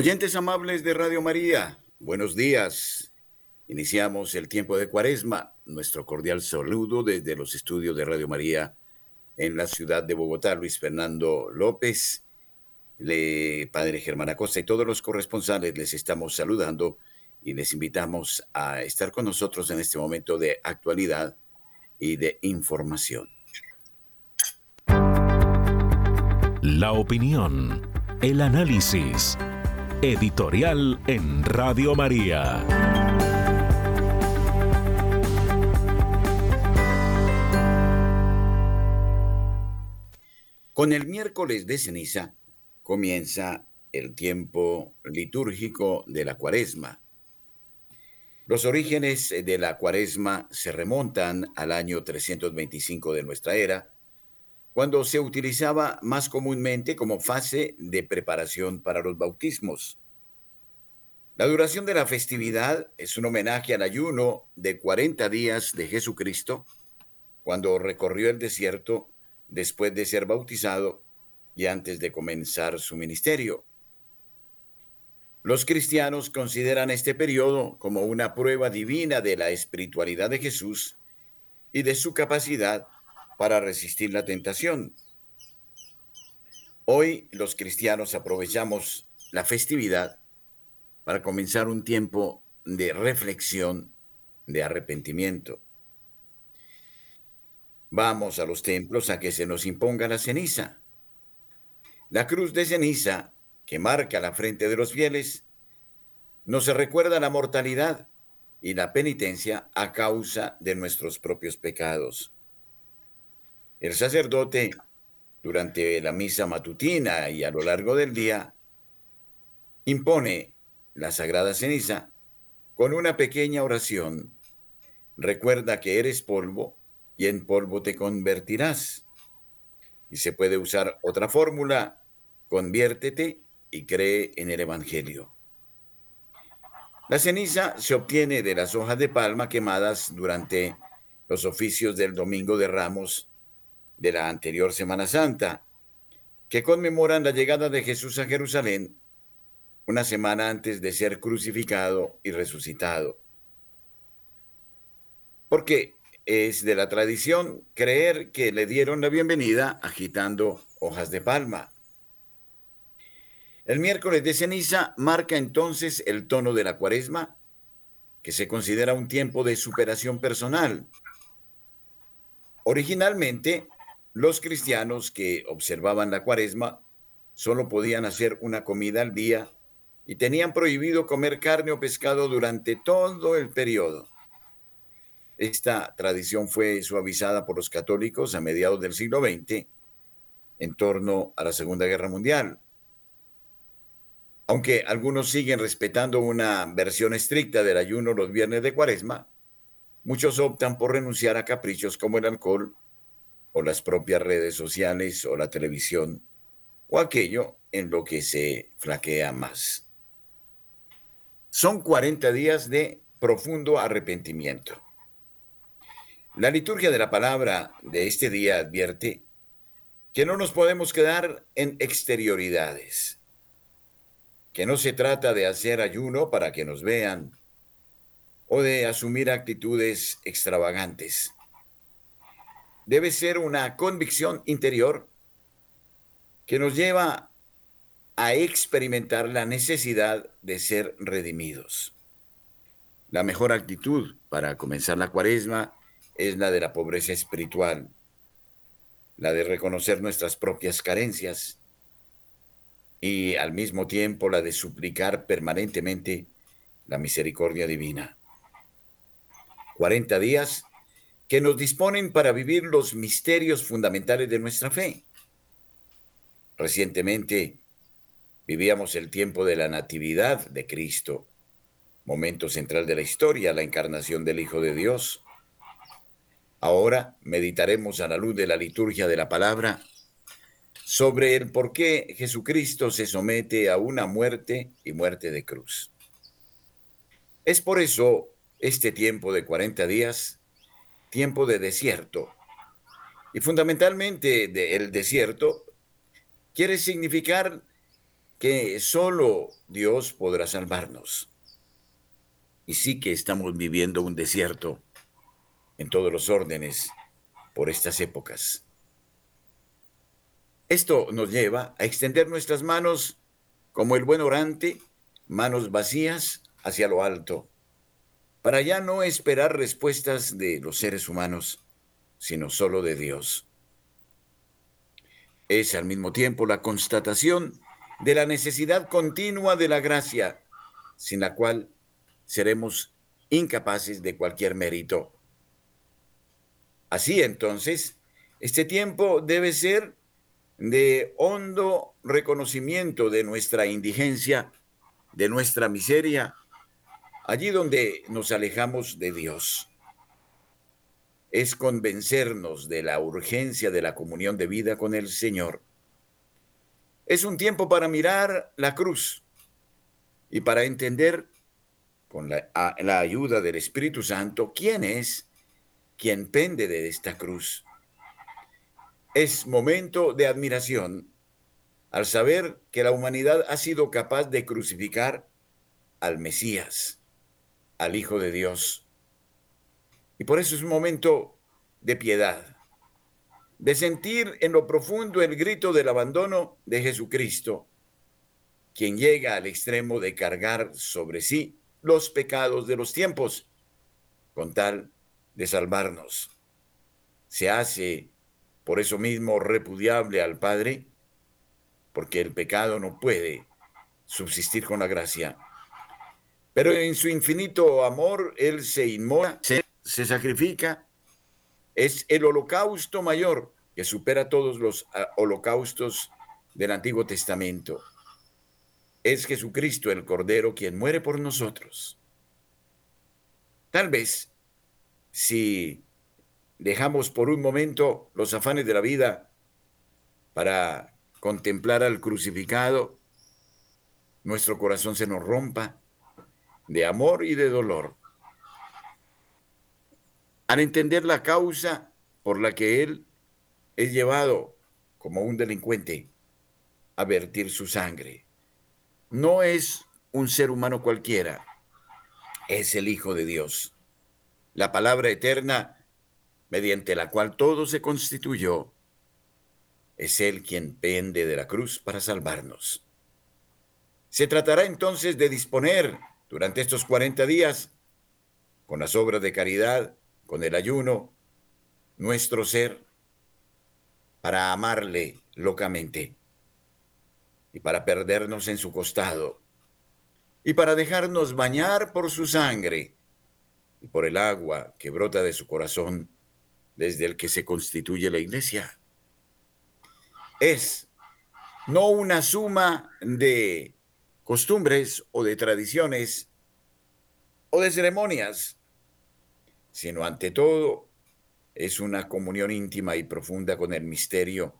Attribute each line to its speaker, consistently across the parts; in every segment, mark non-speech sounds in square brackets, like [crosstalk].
Speaker 1: Oyentes amables de Radio María, buenos días. Iniciamos el tiempo de Cuaresma. Nuestro cordial saludo desde los estudios de Radio María en la ciudad de Bogotá. Luis Fernando López, Padre Germán Acosta y todos los corresponsales les estamos saludando y les invitamos a estar con nosotros en este momento de actualidad y de información.
Speaker 2: La opinión, el análisis Editorial en Radio María.
Speaker 1: Con el miércoles de ceniza comienza el tiempo litúrgico de la cuaresma. Los orígenes de la cuaresma se remontan al año 325 de nuestra era, cuando se utilizaba más comúnmente como fase de preparación para los bautismos. La duración de la festividad es un homenaje al ayuno de 40 días de Jesucristo, cuando recorrió el desierto después de ser bautizado y antes de comenzar su ministerio. Los cristianos consideran este periodo como una prueba divina de la espiritualidad de Jesús y de su capacidad para resistir la tentación. Hoy los cristianos aprovechamos la festividad para comenzar un tiempo de reflexión, de arrepentimiento. Vamos a los templos a que se nos imponga la ceniza. La cruz de ceniza que marca la frente de los fieles nos recuerda la mortalidad y la penitencia a causa de nuestros propios pecados. El sacerdote, durante la misa matutina y a lo largo del día, impone la sagrada ceniza con una pequeña oración. Recuerda que eres polvo y en polvo te convertirás. Y se puede usar otra fórmula, conviértete y cree en el Evangelio. La ceniza se obtiene de las hojas de palma quemadas durante los oficios del Domingo de Ramos de la anterior Semana Santa, que conmemoran la llegada de Jesús a Jerusalén una semana antes de ser crucificado y resucitado. Porque es de la tradición creer que le dieron la bienvenida agitando hojas de palma. El miércoles de ceniza marca entonces el tono de la cuaresma, que se considera un tiempo de superación personal. Originalmente, los cristianos que observaban la cuaresma solo podían hacer una comida al día y tenían prohibido comer carne o pescado durante todo el periodo. Esta tradición fue suavizada por los católicos a mediados del siglo XX en torno a la Segunda Guerra Mundial. Aunque algunos siguen respetando una versión estricta del ayuno los viernes de cuaresma, muchos optan por renunciar a caprichos como el alcohol o las propias redes sociales o la televisión o aquello en lo que se flaquea más. Son 40 días de profundo arrepentimiento. La liturgia de la palabra de este día advierte que no nos podemos quedar en exterioridades, que no se trata de hacer ayuno para que nos vean o de asumir actitudes extravagantes debe ser una convicción interior que nos lleva a experimentar la necesidad de ser redimidos. La mejor actitud para comenzar la cuaresma es la de la pobreza espiritual, la de reconocer nuestras propias carencias, y al mismo tiempo la de suplicar permanentemente la misericordia divina. 40 días que nos disponen para vivir los misterios fundamentales de nuestra fe. Recientemente vivíamos el tiempo de la Natividad de Cristo, momento central de la historia, la encarnación del Hijo de Dios. Ahora meditaremos a la luz de la liturgia de la palabra sobre el por qué Jesucristo se somete a una muerte y muerte de cruz. Es por eso este tiempo de 40 días, tiempo de desierto. Y fundamentalmente de el desierto quiere significar que solo Dios podrá salvarnos. Y sí que estamos viviendo un desierto en todos los órdenes por estas épocas. Esto nos lleva a extender nuestras manos como el buen orante, manos vacías hacia lo alto, para ya no esperar respuestas de los seres humanos, sino solo de Dios. Es al mismo tiempo la constatación de la necesidad continua de la gracia, sin la cual seremos incapaces de cualquier mérito. Así entonces, este tiempo debe ser de hondo reconocimiento de nuestra indigencia, de nuestra miseria, allí donde nos alejamos de Dios. Es convencernos de la urgencia de la comunión de vida con el Señor. Es un tiempo para mirar la cruz y para entender con la, ayuda del Espíritu Santo quién es quien pende de esta cruz es momento de admiración al saber que la humanidad ha sido capaz de crucificar al Mesías, al Hijo de Dios. Y por eso es un momento de piedad, de sentir en lo profundo el grito del abandono de Jesucristo, quien llega al extremo de cargar sobre sí los pecados de los tiempos, con tal de salvarnos. Se hace por eso mismo repudiable al Padre, porque el pecado no puede subsistir con la gracia. Pero en su infinito amor, Él se inmola, se, sacrifica. Es el holocausto mayor que supera todos los ah, holocaustos del Antiguo Testamento. Es Jesucristo el Cordero quien muere por nosotros. Tal vez, si dejamos por un momento los afanes de la vida para contemplar al crucificado, nuestro corazón se nos rompa de amor y de dolor. Al entender la causa por la que Él es llevado como un delincuente a vertir su sangre. No es un ser humano cualquiera, es el Hijo de Dios. La palabra eterna mediante la cual todo se constituyó, es Él quien pende de la cruz para salvarnos. Se tratará entonces de disponer durante estos 40 días, con las obras de caridad, con el ayuno, nuestro ser, para amarle locamente y para perdernos en su costado y para dejarnos bañar por su sangre y por el agua que brota de su corazón desde el que se constituye la iglesia. Es no una suma de costumbres o de tradiciones o de ceremonias, sino ante todo es una comunión íntima y profunda con el misterio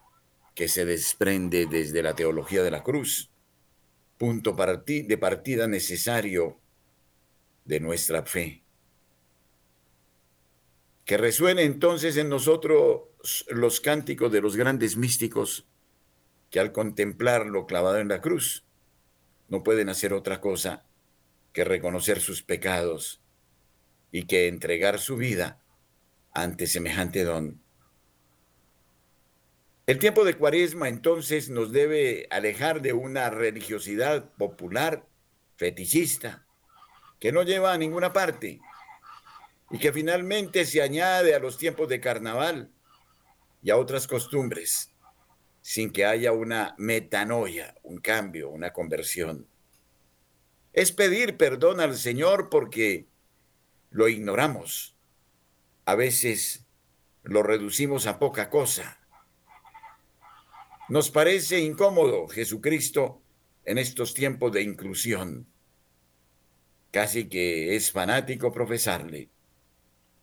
Speaker 1: que se desprende desde la teología de la cruz, punto de partida necesario de nuestra fe. Que resuene entonces en nosotros los cánticos de los grandes místicos que al contemplarlo clavado en la cruz no pueden hacer otra cosa que reconocer sus pecados y que entregar su vida ante semejante don. El tiempo de Cuaresma entonces nos debe alejar de una religiosidad popular, fetichista, que no lleva a ninguna parte y que finalmente se añade a los tiempos de carnaval y a otras costumbres, sin que haya una metanoia, un cambio, una conversión. Es pedir perdón al Señor porque lo ignoramos. A veces lo reducimos a poca cosa. Nos parece incómodo Jesucristo en estos tiempos de inclusión. Casi que es fanático profesarle.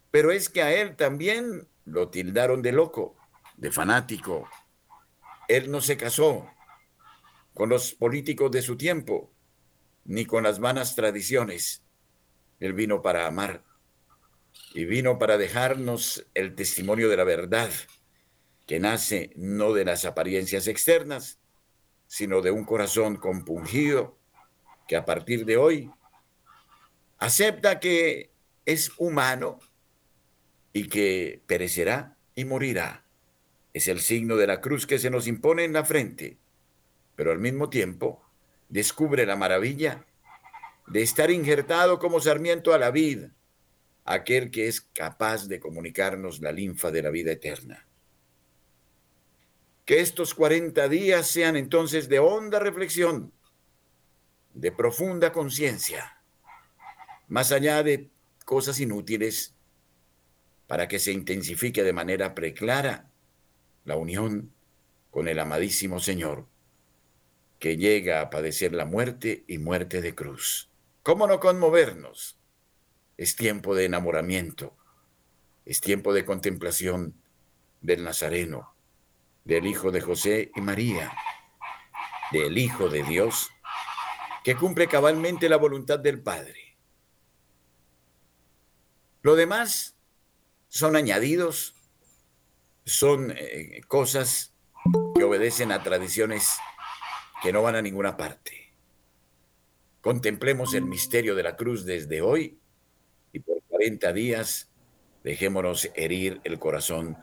Speaker 1: Pero es que a él también lo tildaron de loco, de fanático. Él no se casó con los políticos de su tiempo, ni con las vanas tradiciones. Él vino para amar y vino para dejarnos el testimonio de la verdad, que nace no de las apariencias externas, sino de un corazón compungido que a partir de hoy acepta que es humano y que perecerá y morirá. Es el signo de la cruz que se nos impone en la frente, pero al mismo tiempo descubre la maravilla de estar injertado como sarmiento a la vid, aquel que es capaz de comunicarnos la linfa de la vida eterna. Que estos 40 días sean entonces de honda reflexión, de profunda conciencia, más allá de cosas inútiles, para que se intensifique de manera preclara la unión con el amadísimo Señor, que llega a padecer la muerte y muerte de cruz. ¿Cómo no conmovernos? Es tiempo de enamoramiento, es tiempo de contemplación del Nazareno, del Hijo de José y María, del Hijo de Dios, que cumple cabalmente la voluntad del Padre. Lo demás son añadidos, son eh, cosas que obedecen a tradiciones que no van a ninguna parte. Contemplemos el misterio de la cruz desde hoy y por 40 días dejémonos herir el corazón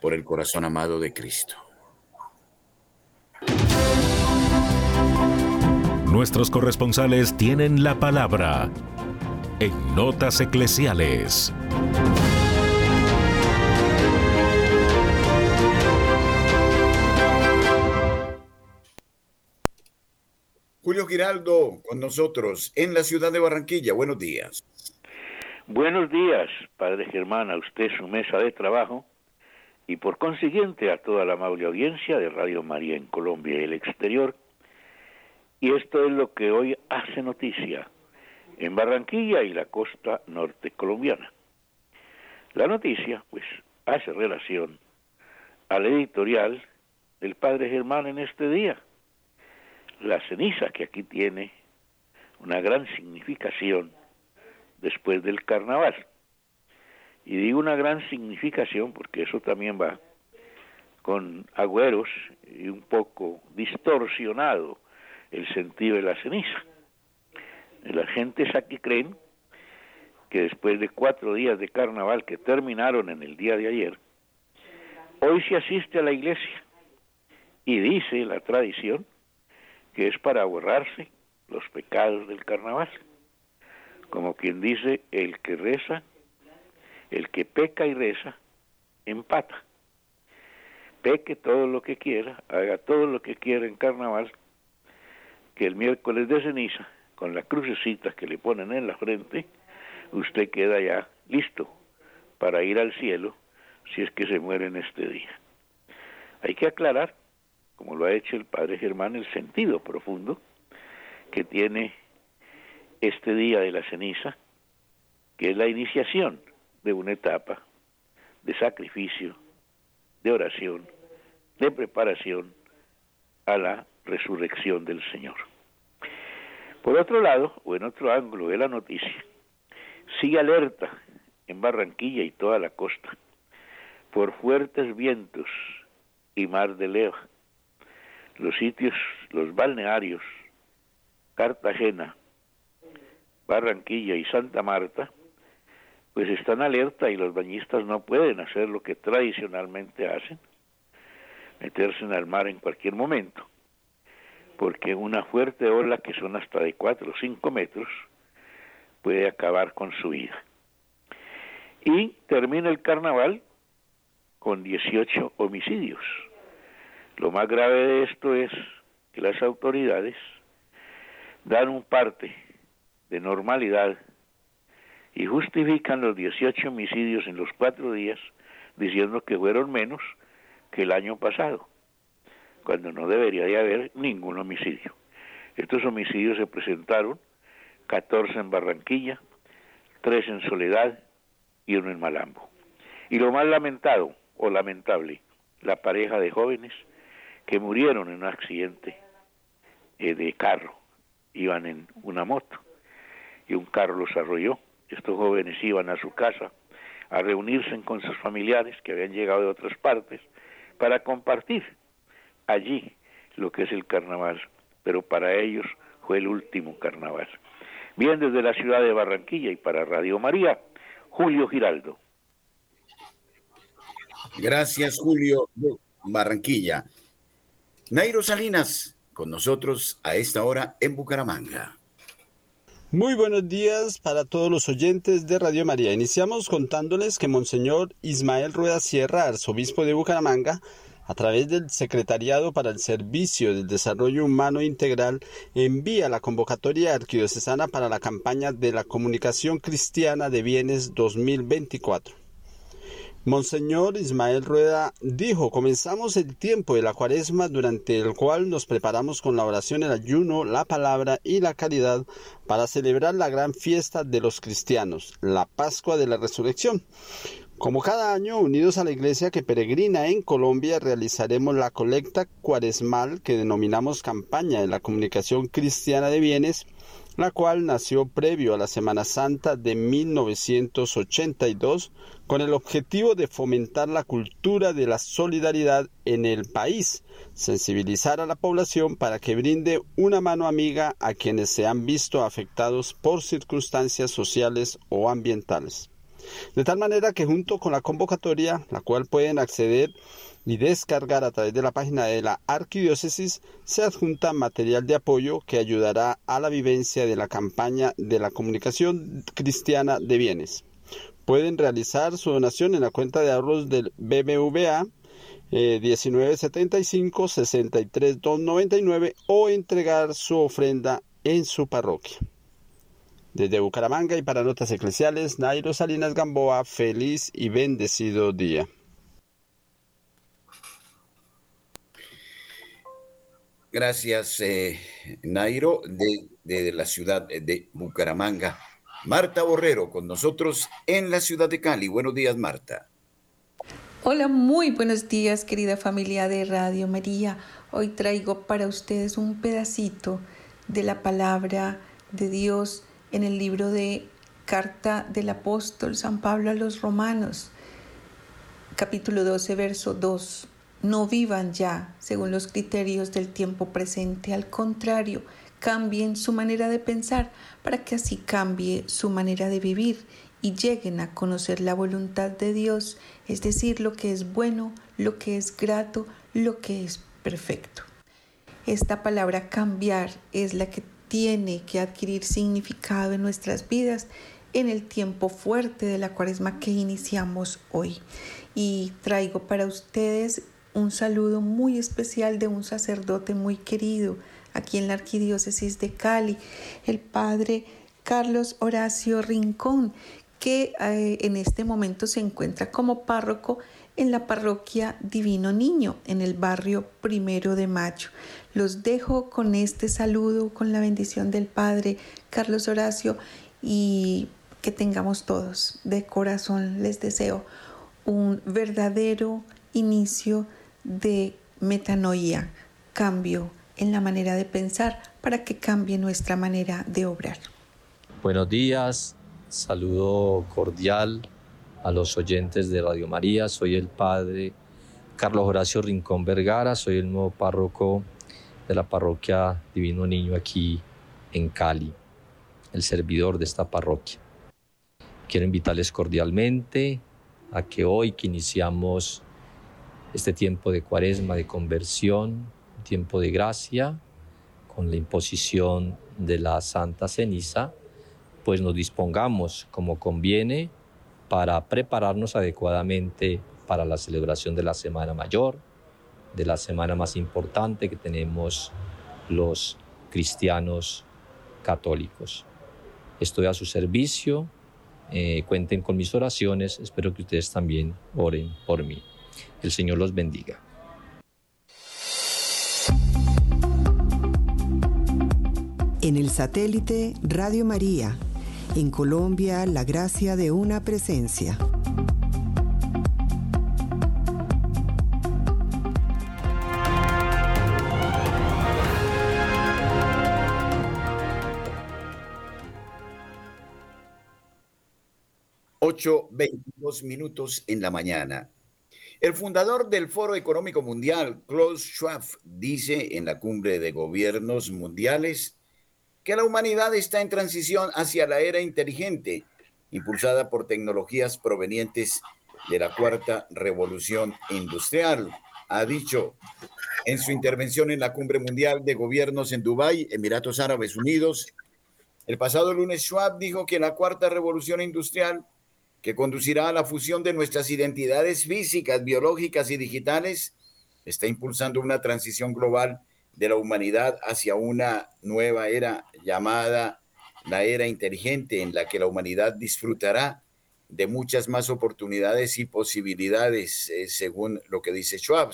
Speaker 1: por el corazón amado de Cristo.
Speaker 2: Nuestros corresponsales tienen la palabra en Notas Eclesiales.
Speaker 1: Julio Giraldo con nosotros en la ciudad de Barranquilla. Buenos días.
Speaker 3: Buenos días, Padre Germán, a usted, su mesa de trabajo y por consiguiente a toda la amable audiencia de Radio María en Colombia y el exterior. Y esto es lo que hoy hace noticia en Barranquilla y la costa norte colombiana. La noticia, pues, hace relación al editorial del Padre Germán en este día la ceniza, que aquí tiene una gran significación después del carnaval. Y digo una gran significación porque eso también va con agüeros y un poco distorsionado el sentido de la ceniza. La gentes aquí creen que después de cuatro días de carnaval que terminaron en el día de ayer, hoy se asiste a la iglesia y dice la tradición que es para borrarse los pecados del carnaval. Como quien dice, el que reza, el que peca y reza, empata. Peque todo lo que quiera, haga todo lo que quiera en carnaval, que el miércoles de ceniza, con la crucecita que le ponen en la frente, usted queda ya listo para ir al cielo si es que se muere en este día. Hay que aclarar como lo ha hecho el padre Germán, el sentido profundo que tiene este día de la ceniza, que es la iniciación de una etapa de sacrificio, de oración, de preparación a la resurrección del Señor. Por otro lado, o en otro ángulo de la noticia, sigue alerta en Barranquilla y toda la costa por fuertes vientos y mar de leva los sitios, los balnearios, Cartagena, Barranquilla y Santa Marta, pues están alerta y los bañistas no pueden hacer lo que tradicionalmente hacen, meterse en el mar en cualquier momento, porque una fuerte ola que son hasta de 4 o 5 metros puede acabar con su vida. Y termina el carnaval con 18 homicidios Lo más grave de esto es que las autoridades dan un parte de normalidad y justifican los 18 homicidios en los cuatro días diciendo que fueron menos que el año pasado, cuando no debería de haber ningún homicidio. Estos homicidios se presentaron 14 en Barranquilla, 3 en Soledad y uno en Malambo. Y lo más lamentado o lamentable, la pareja de jóvenes que murieron en un accidente eh, de carro, iban en una moto y un carro los arrolló. Estos jóvenes iban a su casa a reunirse con sus familiares que habían llegado de otras partes para compartir allí lo que es el carnaval, pero para ellos fue el último carnaval. Bien desde la ciudad de Barranquilla y para Radio María, Julio Giraldo.
Speaker 1: Gracias, Julio. Barranquilla. Nairo Salinas, con nosotros a esta hora en Bucaramanga.
Speaker 4: Muy buenos días para todos los oyentes de Radio María. Iniciamos contándoles que Monseñor Ismael Rueda Sierra, arzobispo de Bucaramanga, a través del Secretariado para el Servicio del Desarrollo Humano Integral, envía la convocatoria arquidiocesana para la campaña de la Comunicación Cristiana de Bienes 2024. Monseñor Ismael Rueda dijo, comenzamos el tiempo de la cuaresma durante el cual nos preparamos con la oración, el ayuno, la palabra y la caridad para celebrar la gran fiesta de los cristianos, la Pascua de la Resurrección. Como cada año, unidos a la iglesia que peregrina en Colombia, realizaremos la colecta cuaresmal que denominamos campaña de la comunicación cristiana de bienes la cual nació previo a la Semana Santa de 1982 con el objetivo de fomentar la cultura de la solidaridad en el país, sensibilizar a la población para que brinde una mano amiga a quienes se han visto afectados por circunstancias sociales o ambientales. De tal manera que junto con la convocatoria, la cual pueden acceder y descargar a través de la página de la arquidiócesis se adjunta material de apoyo que ayudará a la vivencia de la campaña de la comunicación cristiana de bienes. Pueden realizar su donación en la cuenta de ahorros del BBVA 1975 63299 o entregar su ofrenda en su parroquia. Desde Bucaramanga y para Notas Eclesiales, Nairo Salinas Gamboa, feliz y bendecido día.
Speaker 1: Gracias, eh, Nairo, de, la ciudad de Bucaramanga. Marta Borrero con nosotros en la ciudad de Cali. Buenos días, Marta.
Speaker 5: Hola, muy buenos días, querida familia de Radio María. Hoy traigo para ustedes un pedacito de la palabra de Dios en el libro de Carta del Apóstol San Pablo a los Romanos, capítulo 12, verso 2 no vivan ya según los criterios del tiempo presente, al contrario, cambien su manera de pensar para que así cambie su manera de vivir y lleguen a conocer la voluntad de Dios, es decir, lo que es bueno, lo que es grato, lo que es perfecto. Esta palabra cambiar es la que tiene que adquirir significado en nuestras vidas en el tiempo fuerte de la cuaresma que iniciamos hoy. Y traigo para ustedes un saludo muy especial de un sacerdote muy querido aquí en la Arquidiócesis de Cali, el padre Carlos Horacio Rincón, que eh, en este momento se encuentra como párroco en la parroquia Divino Niño, en el barrio Primero de Mayo. Los dejo con este saludo, con la bendición del Padre Carlos Horacio y que tengamos todos de corazón, les deseo un verdadero inicio de metanoia, cambio en la manera de pensar para que cambie nuestra manera de obrar.
Speaker 6: Buenos días, saludo cordial a los oyentes de Radio María, soy el padre Carlos Horacio Rincón Vergara, soy el nuevo párroco de la parroquia Divino Niño aquí en Cali, el servidor de esta parroquia. Quiero invitarles cordialmente a que hoy que iniciamos este tiempo de cuaresma, de conversión, tiempo de gracia, con la imposición de la Santa Ceniza, pues nos dispongamos como conviene para prepararnos adecuadamente para la celebración de la Semana Mayor, de la semana más importante que tenemos los cristianos católicos. Estoy a su servicio, eh, cuenten con mis oraciones, espero que ustedes también oren por mí. El Señor los bendiga.
Speaker 7: En el satélite Radio María, en Colombia, la gracia de una presencia.
Speaker 1: Ocho veintidós minutos en la mañana. El fundador del Foro Económico Mundial, Klaus Schwab, dice en la cumbre de gobiernos mundiales que la humanidad está en transición hacia la era inteligente, impulsada por tecnologías provenientes de la cuarta revolución industrial. Ha dicho en su intervención en la cumbre mundial de gobiernos en Dubái, Emiratos Árabes Unidos, el pasado lunes Schwab dijo que la cuarta revolución industrial que conducirá a la fusión de nuestras identidades físicas, biológicas y digitales, está impulsando una transición global de la humanidad hacia una nueva era llamada la era inteligente, en la que la humanidad disfrutará de muchas más oportunidades y posibilidades, eh, según lo que dice Schwab.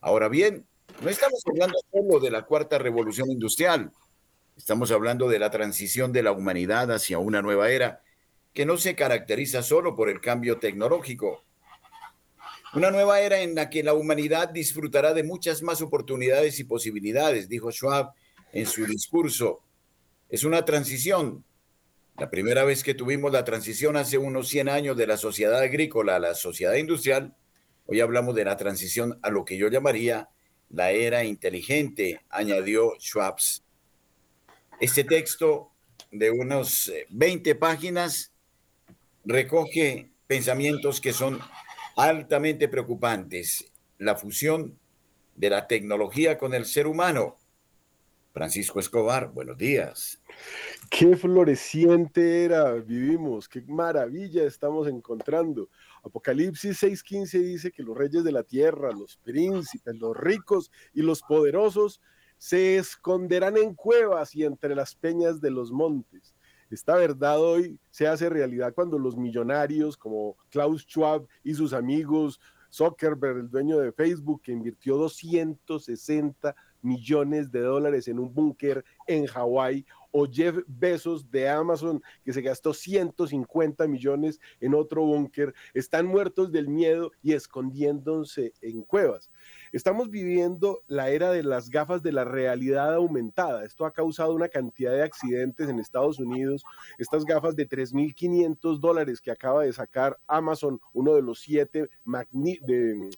Speaker 1: Ahora bien, no estamos hablando solo de la cuarta revolución industrial, estamos hablando de la transición de la humanidad hacia una nueva era que no se caracteriza solo por el cambio tecnológico. Una nueva era en la que la humanidad disfrutará de muchas más oportunidades y posibilidades, dijo Schwab en su discurso. Es una transición. La primera vez que tuvimos la transición hace unos 100 años de la sociedad agrícola a la sociedad industrial, hoy hablamos de la transición a lo que yo llamaría la era inteligente, añadió Schwab. Este texto de unos 20 páginas recoge pensamientos que son altamente preocupantes. La fusión de la tecnología con el ser humano. Francisco Escobar, buenos días.
Speaker 8: Qué floreciente era vivimos, qué maravilla estamos encontrando. Apocalipsis 6:15 dice que los reyes de la tierra, los príncipes, los ricos y los poderosos se esconderán en cuevas y entre las peñas de los montes. Esta verdad hoy se hace realidad cuando los millonarios como Klaus Schwab y sus amigos, Zuckerberg, el dueño de Facebook, que invirtió 260 millones de dólares en un búnker en Hawái, o Jeff Bezos de Amazon, que se gastó 150 millones en otro búnker, están muertos del miedo y escondiéndose en cuevas. Estamos viviendo la era de las gafas de la realidad aumentada. Esto ha causado una cantidad de accidentes en Estados Unidos. Estas gafas de 3.500 dólares que acaba de sacar Amazon, uno de los siete de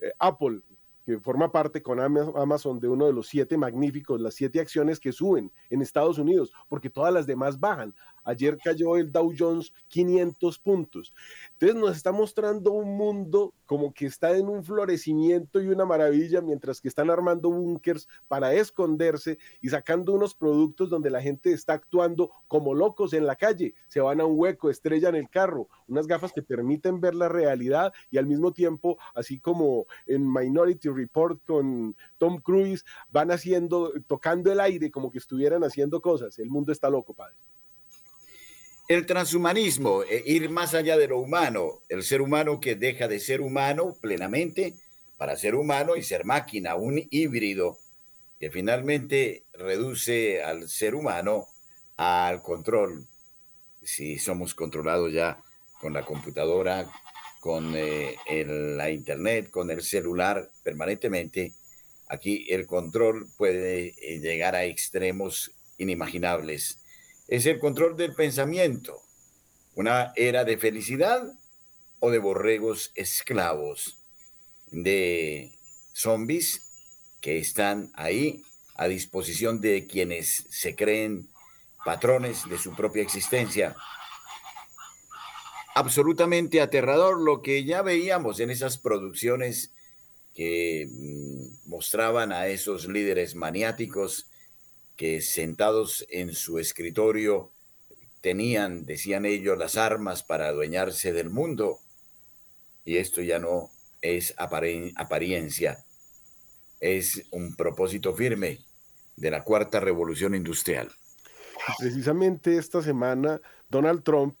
Speaker 8: eh, Apple, que forma parte con Amazon de uno de los siete magníficos, las siete acciones que suben en Estados Unidos, porque todas las demás bajan. Ayer cayó el Dow Jones 500 puntos. Entonces nos está mostrando un mundo como que está en un florecimiento y una maravilla, mientras que están armando búnkers para esconderse y sacando unos productos donde la gente está actuando como locos en la calle. Se van a un hueco, estrellan el carro, unas gafas que permiten ver la realidad y al mismo tiempo, así como en Minority Report con Tom Cruise, van haciendo, tocando el aire como que estuvieran haciendo cosas. El mundo está loco, padre.
Speaker 1: El transhumanismo, eh, ir más allá de lo humano, el ser humano que deja de ser humano plenamente para ser humano y ser máquina, un híbrido que finalmente reduce al ser humano al control. Si somos controlados ya con la computadora, con eh, la internet, con el celular permanentemente, aquí el control puede eh, llegar a extremos inimaginables es el control del pensamiento, una era de felicidad o de borregos esclavos, de zombies que están ahí a disposición de quienes se creen patrones de su propia existencia. Absolutamente aterrador lo que ya veíamos en esas producciones que mm, mostraban a esos líderes maniáticos que sentados en su escritorio tenían, decían ellos, las armas para adueñarse del mundo. Y esto ya no es apariencia, es un propósito firme de la cuarta revolución industrial.
Speaker 8: precisamente esta semana Donald Trump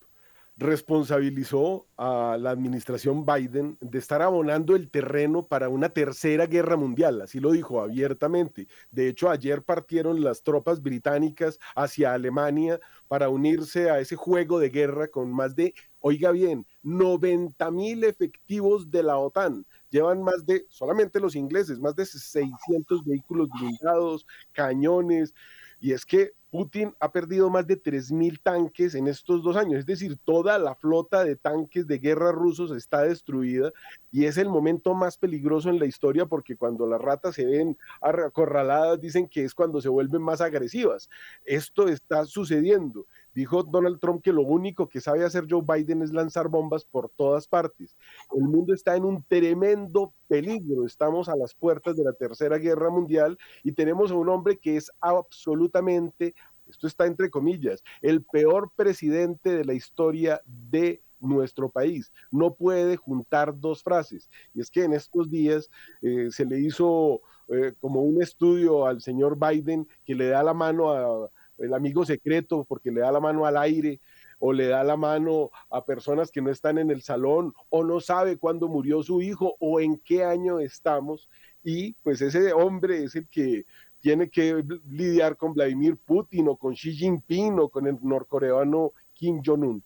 Speaker 8: responsabilizó a la administración Biden de estar abonando el terreno para una tercera guerra mundial, así lo dijo abiertamente. De hecho, ayer partieron las tropas británicas hacia Alemania para unirse a ese juego de guerra con más de, oiga bien, 90 mil efectivos de la OTAN. Llevan más de, solamente los ingleses, más de 600 vehículos blindados, cañones. Y es que Putin ha perdido más de 3.000 tanques en estos dos años, es decir, toda la flota de tanques de guerra rusos está destruida y es el momento más peligroso en la historia porque cuando las ratas se ven acorraladas dicen que es cuando se vuelven más agresivas. Esto está sucediendo. Dijo Donald Trump que lo único que sabe hacer Joe Biden es lanzar bombas por todas partes. El mundo está en un tremendo peligro. Estamos a las puertas de la Tercera Guerra Mundial y tenemos a un hombre que es absolutamente, esto está entre comillas, el peor presidente de la historia de nuestro país. No puede juntar dos frases. Y es que en estos días eh, se le hizo eh, como un estudio al señor Biden que le da la mano a el amigo secreto porque le da la mano al aire o le da la mano a personas que no están en el salón o no sabe cuándo murió su hijo o en qué año estamos. Y pues ese hombre es el que tiene que lidiar con Vladimir Putin o con Xi Jinping o con el norcoreano Kim Jong-un.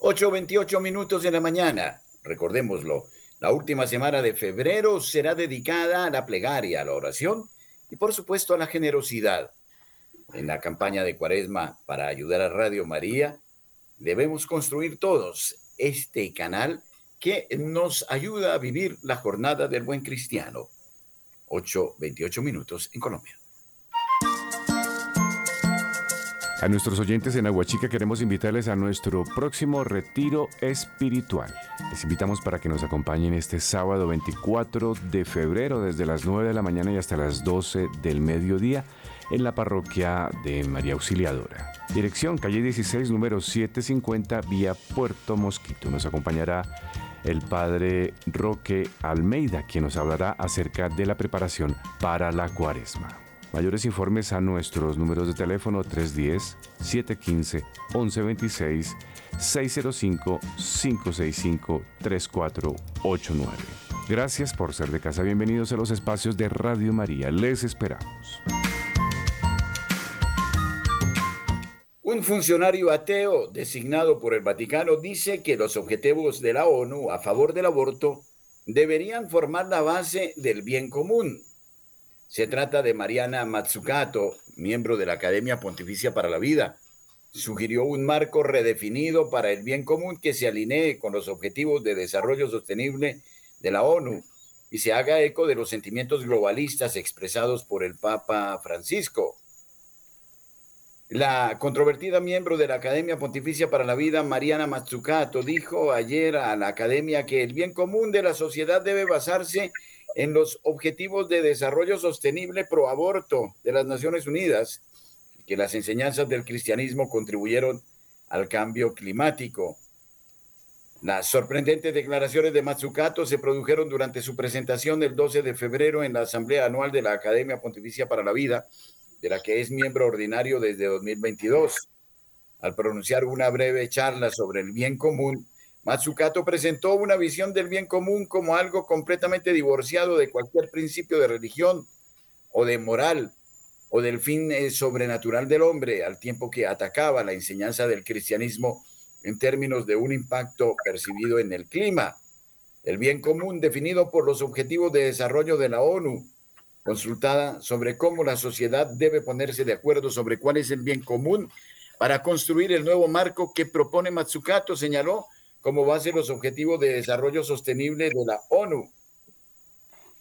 Speaker 1: 8.28 minutos de la mañana, recordémoslo, la última semana de febrero será dedicada a la plegaria, a la oración y por supuesto a la generosidad en la campaña de Cuaresma para ayudar a Radio María, debemos construir todos este canal que nos ayuda a vivir la jornada del buen cristiano. 8.28 minutos en Colombia.
Speaker 9: A nuestros oyentes en Aguachica queremos invitarles a nuestro próximo retiro espiritual. Les invitamos para que nos acompañen este sábado 24 de febrero desde las 9 de la mañana y hasta las 12 del mediodía en la parroquia de María Auxiliadora. Dirección calle 16, número 750, vía Puerto Mosquito. Nos acompañará el padre Roque Almeida, quien nos hablará acerca de la preparación para la cuaresma. Mayores informes a nuestros números de teléfono 310-715-1126, 605-565-3489. Gracias por ser de casa. Bienvenidos a los espacios de Radio María. Les esperamos.
Speaker 1: Un funcionario ateo designado por el Vaticano dice que los objetivos de la ONU a favor del aborto deberían formar la base del bien común. Se trata de Mariana Matsukato, miembro de la Academia Pontificia para la Vida. Sugirió un marco redefinido para el bien común que se alinee con los objetivos de desarrollo sostenible de la ONU y se haga eco de los sentimientos globalistas expresados por el Papa Francisco. La controvertida miembro de la Academia Pontificia para la Vida, Mariana Mazzucato, dijo ayer a la Academia que el bien común de la sociedad debe basarse en los Objetivos de Desarrollo Sostenible pro aborto de las Naciones Unidas, que las enseñanzas del cristianismo contribuyeron al cambio climático. Las sorprendentes declaraciones de Mazzucato se produjeron durante su presentación el 12 de febrero en la Asamblea Anual de la Academia Pontificia para la Vida, de la que es miembro ordinario desde 2022. Al pronunciar una breve charla sobre el bien común, Matsukato presentó una visión del bien común como algo completamente divorciado de cualquier principio de religión o de moral o del fin eh, sobrenatural del hombre, al tiempo que atacaba la enseñanza del cristianismo en términos de un impacto percibido en el clima. El bien común definido por los Objetivos de Desarrollo de la ONU consultada sobre cómo la sociedad debe ponerse de acuerdo sobre cuál es el bien común para construir el nuevo marco que propone Matsukato, señaló como base los objetivos de desarrollo sostenible de la ONU.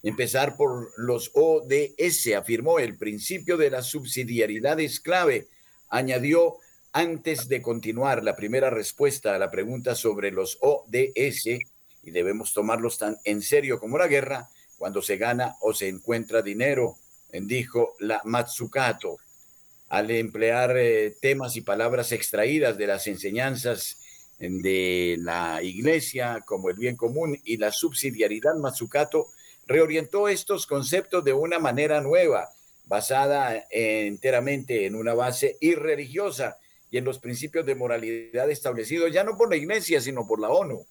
Speaker 1: Empezar por los ODS, afirmó el principio de la subsidiariedad es clave, añadió antes de continuar la primera respuesta a la pregunta sobre los ODS, y debemos tomarlos tan en serio como la guerra, cuando se gana o se encuentra dinero, dijo la Matsukato. Al emplear eh, temas y palabras extraídas de las enseñanzas de la iglesia como el bien común y la subsidiariedad, Matsukato reorientó estos conceptos de una manera nueva, basada enteramente en una base irreligiosa y en los principios de moralidad establecidos ya no por la Iglesia, sino por la ONU.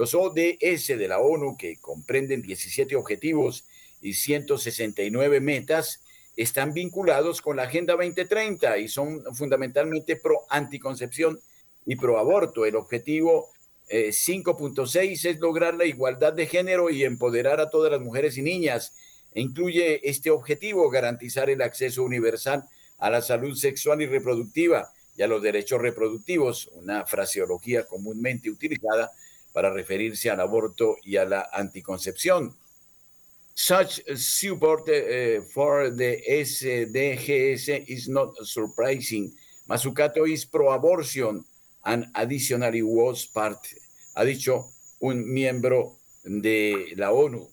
Speaker 1: Los ODS de la ONU, que comprenden 17 objetivos y 169 metas, están vinculados con la Agenda 2030 y son fundamentalmente pro anticoncepción y pro aborto. El objetivo 5.6 eh, es lograr la igualdad de género y empoderar a todas las mujeres y niñas. E incluye este objetivo garantizar el acceso universal a la salud sexual y reproductiva y a los derechos reproductivos, una fraseología comúnmente utilizada para referirse al aborto y a la anticoncepción. Such support uh, for the SDGs is not surprising. Masukato is pro-abortion and additionally was part, ha dicho un miembro de la ONU.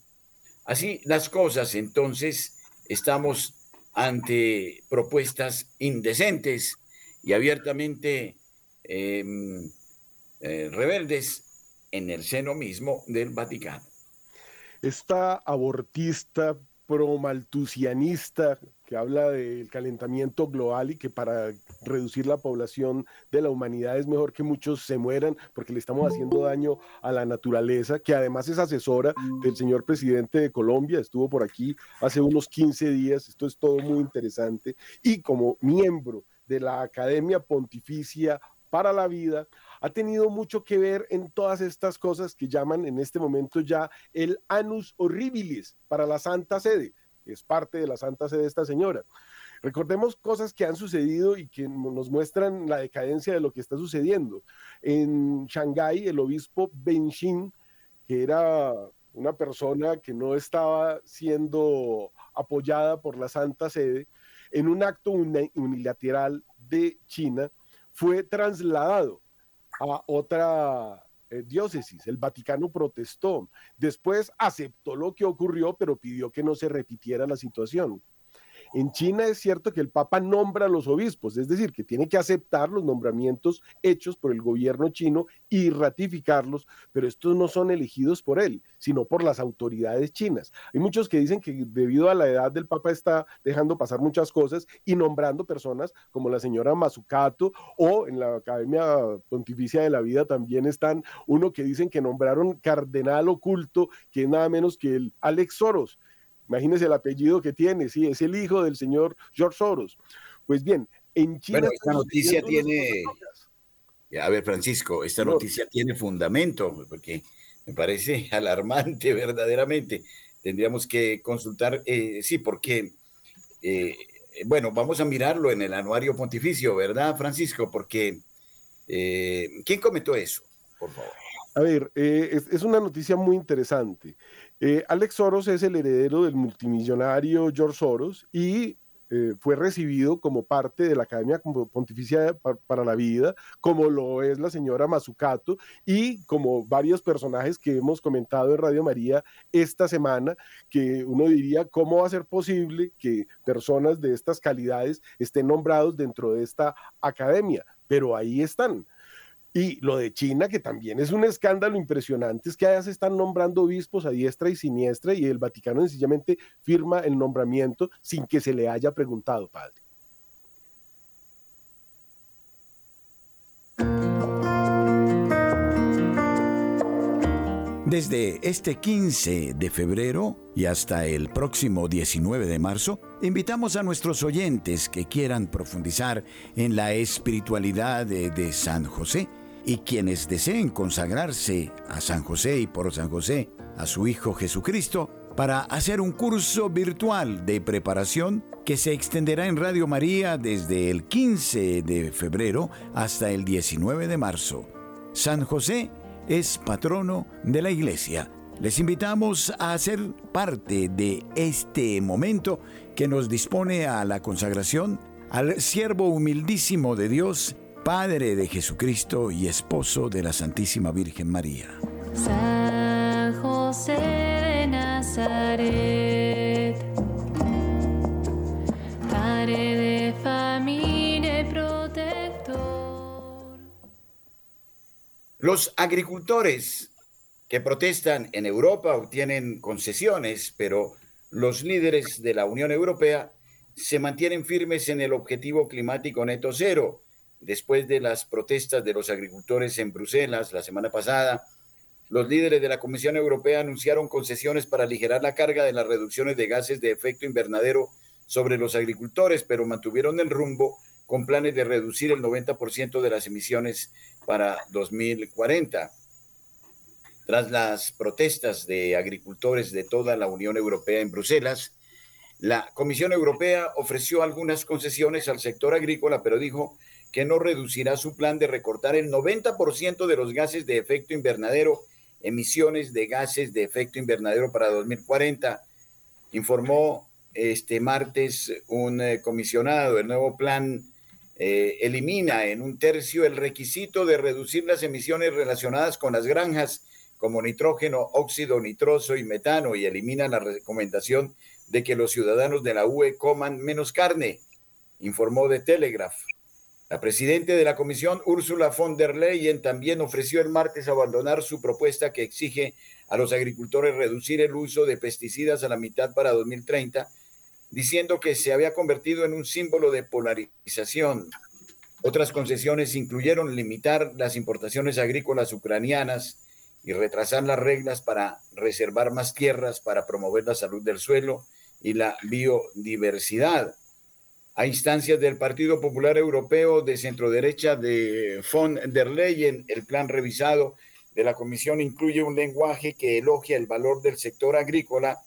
Speaker 1: Así las cosas, entonces estamos ante propuestas indecentes y abiertamente em, eh, rebeldes en el seno mismo del Vaticano.
Speaker 8: Esta abortista pro-maltusianista que habla del calentamiento global y que para reducir la población de la humanidad es mejor que muchos se mueran porque le estamos haciendo daño a la naturaleza, que además es asesora del señor presidente de Colombia, estuvo por aquí hace unos 15 días, esto es todo muy interesante, y como miembro de la Academia Pontificia para la Vida, ha tenido mucho que ver en todas estas cosas que llaman en este momento ya el anus horribilis para la Santa Sede, es parte de la Santa Sede esta señora. Recordemos cosas que han sucedido y que nos muestran la decadencia de lo que está sucediendo. En Shanghái, el obispo Benxin, que era una persona que no estaba siendo apoyada por la Santa Sede, en un acto unilateral de China, fue trasladado a otra eh, diócesis. El Vaticano protestó. Después aceptó lo que ocurrió, pero pidió que no se repitiera la situación. En China es cierto que el Papa nombra a los obispos, es decir, que tiene que aceptar los nombramientos hechos por el gobierno chino y ratificarlos, pero estos no son elegidos por él, sino por las autoridades chinas. Hay muchos que dicen que debido a la edad del Papa está dejando pasar muchas cosas y nombrando personas como la señora Mazucato o en la Academia Pontificia de la Vida también están uno que dicen que nombraron cardenal oculto, que es nada menos que el Alex Soros Imagínese el apellido que tiene, sí, es el hijo del señor George Soros. Pues bien, en China...
Speaker 1: Bueno, esta noticia tiene... A ver, Francisco, esta noticia tiene fundamento, porque me parece [laughs] alarmante verdaderamente. Tendríamos que consultar, eh, sí, porque, eh, bueno, vamos a mirarlo en el anuario pontificio, ¿verdad, Francisco? Porque, eh, ¿quién comentó eso, por favor?
Speaker 8: A ver, es, una noticia muy interesante. Eh, Alex Soros es el heredero del multimillonario George Soros y eh, fue recibido como parte de la Academia Pontificia para la Vida, como lo es la señora Mazucato y como varios personajes que hemos comentado en Radio María esta semana, que uno diría, ¿cómo va a ser posible que personas de estas calidades estén nombrados dentro de esta academia? Pero ahí están. Y lo de China, que también es un escándalo impresionante, es que allá se están nombrando obispos a diestra y siniestra y el Vaticano sencillamente firma el nombramiento sin que se le haya preguntado, padre.
Speaker 10: Desde este 15 de febrero y hasta el próximo 19 de marzo, invitamos a nuestros oyentes que quieran profundizar en la espiritualidad de, de San José y quienes deseen consagrarse a San José y por San José a su Hijo Jesucristo para hacer un curso virtual de preparación que se extenderá en Radio María desde el 15 de febrero hasta el 19 de marzo. San José es patrono de la Iglesia. Les invitamos a hacer parte de este momento que nos dispone a la consagración al siervo humildísimo de Dios, Padre de Jesucristo y esposo de la Santísima Virgen María.
Speaker 11: San José de Nazaret, Padre de familia y protector.
Speaker 1: Los agricultores que protestan en Europa obtienen concesiones, pero los líderes de la Unión Europea se mantienen firmes en el objetivo climático neto cero. Después de las protestas de los agricultores en Bruselas la semana pasada, los líderes de la Comisión Europea anunciaron concesiones para aligerar la carga de las reducciones de gases de efecto invernadero sobre los agricultores, pero mantuvieron el rumbo con planes de reducir el 90% de las emisiones para 2040. Tras las protestas de agricultores de toda la Unión Europea en Bruselas, la Comisión Europea ofreció algunas concesiones al sector agrícola, pero dijo que no reducirá su plan de recortar el 90% de los gases de efecto invernadero, emisiones de gases de efecto invernadero para 2040, informó este martes un eh, comisionado. El nuevo plan eh, elimina en un tercio el requisito de reducir las emisiones relacionadas con las granjas como nitrógeno, óxido nitroso y metano y elimina la recomendación de que los ciudadanos de la UE coman menos carne, informó de Telegraph. La presidenta de la comisión, Ursula von der Leyen, también ofreció el martes abandonar su propuesta que exige a los agricultores reducir el uso de pesticidas a la mitad para 2030, diciendo que se había convertido en un símbolo de polarización. Otras concesiones incluyeron limitar las importaciones agrícolas ucranianas, y retrasar las reglas para reservar más tierras, para promover la salud del suelo y la biodiversidad. A instancias del Partido Popular Europeo de centro derecha de von der Leyen, el plan revisado de la Comisión incluye un lenguaje que elogia el valor del sector agrícola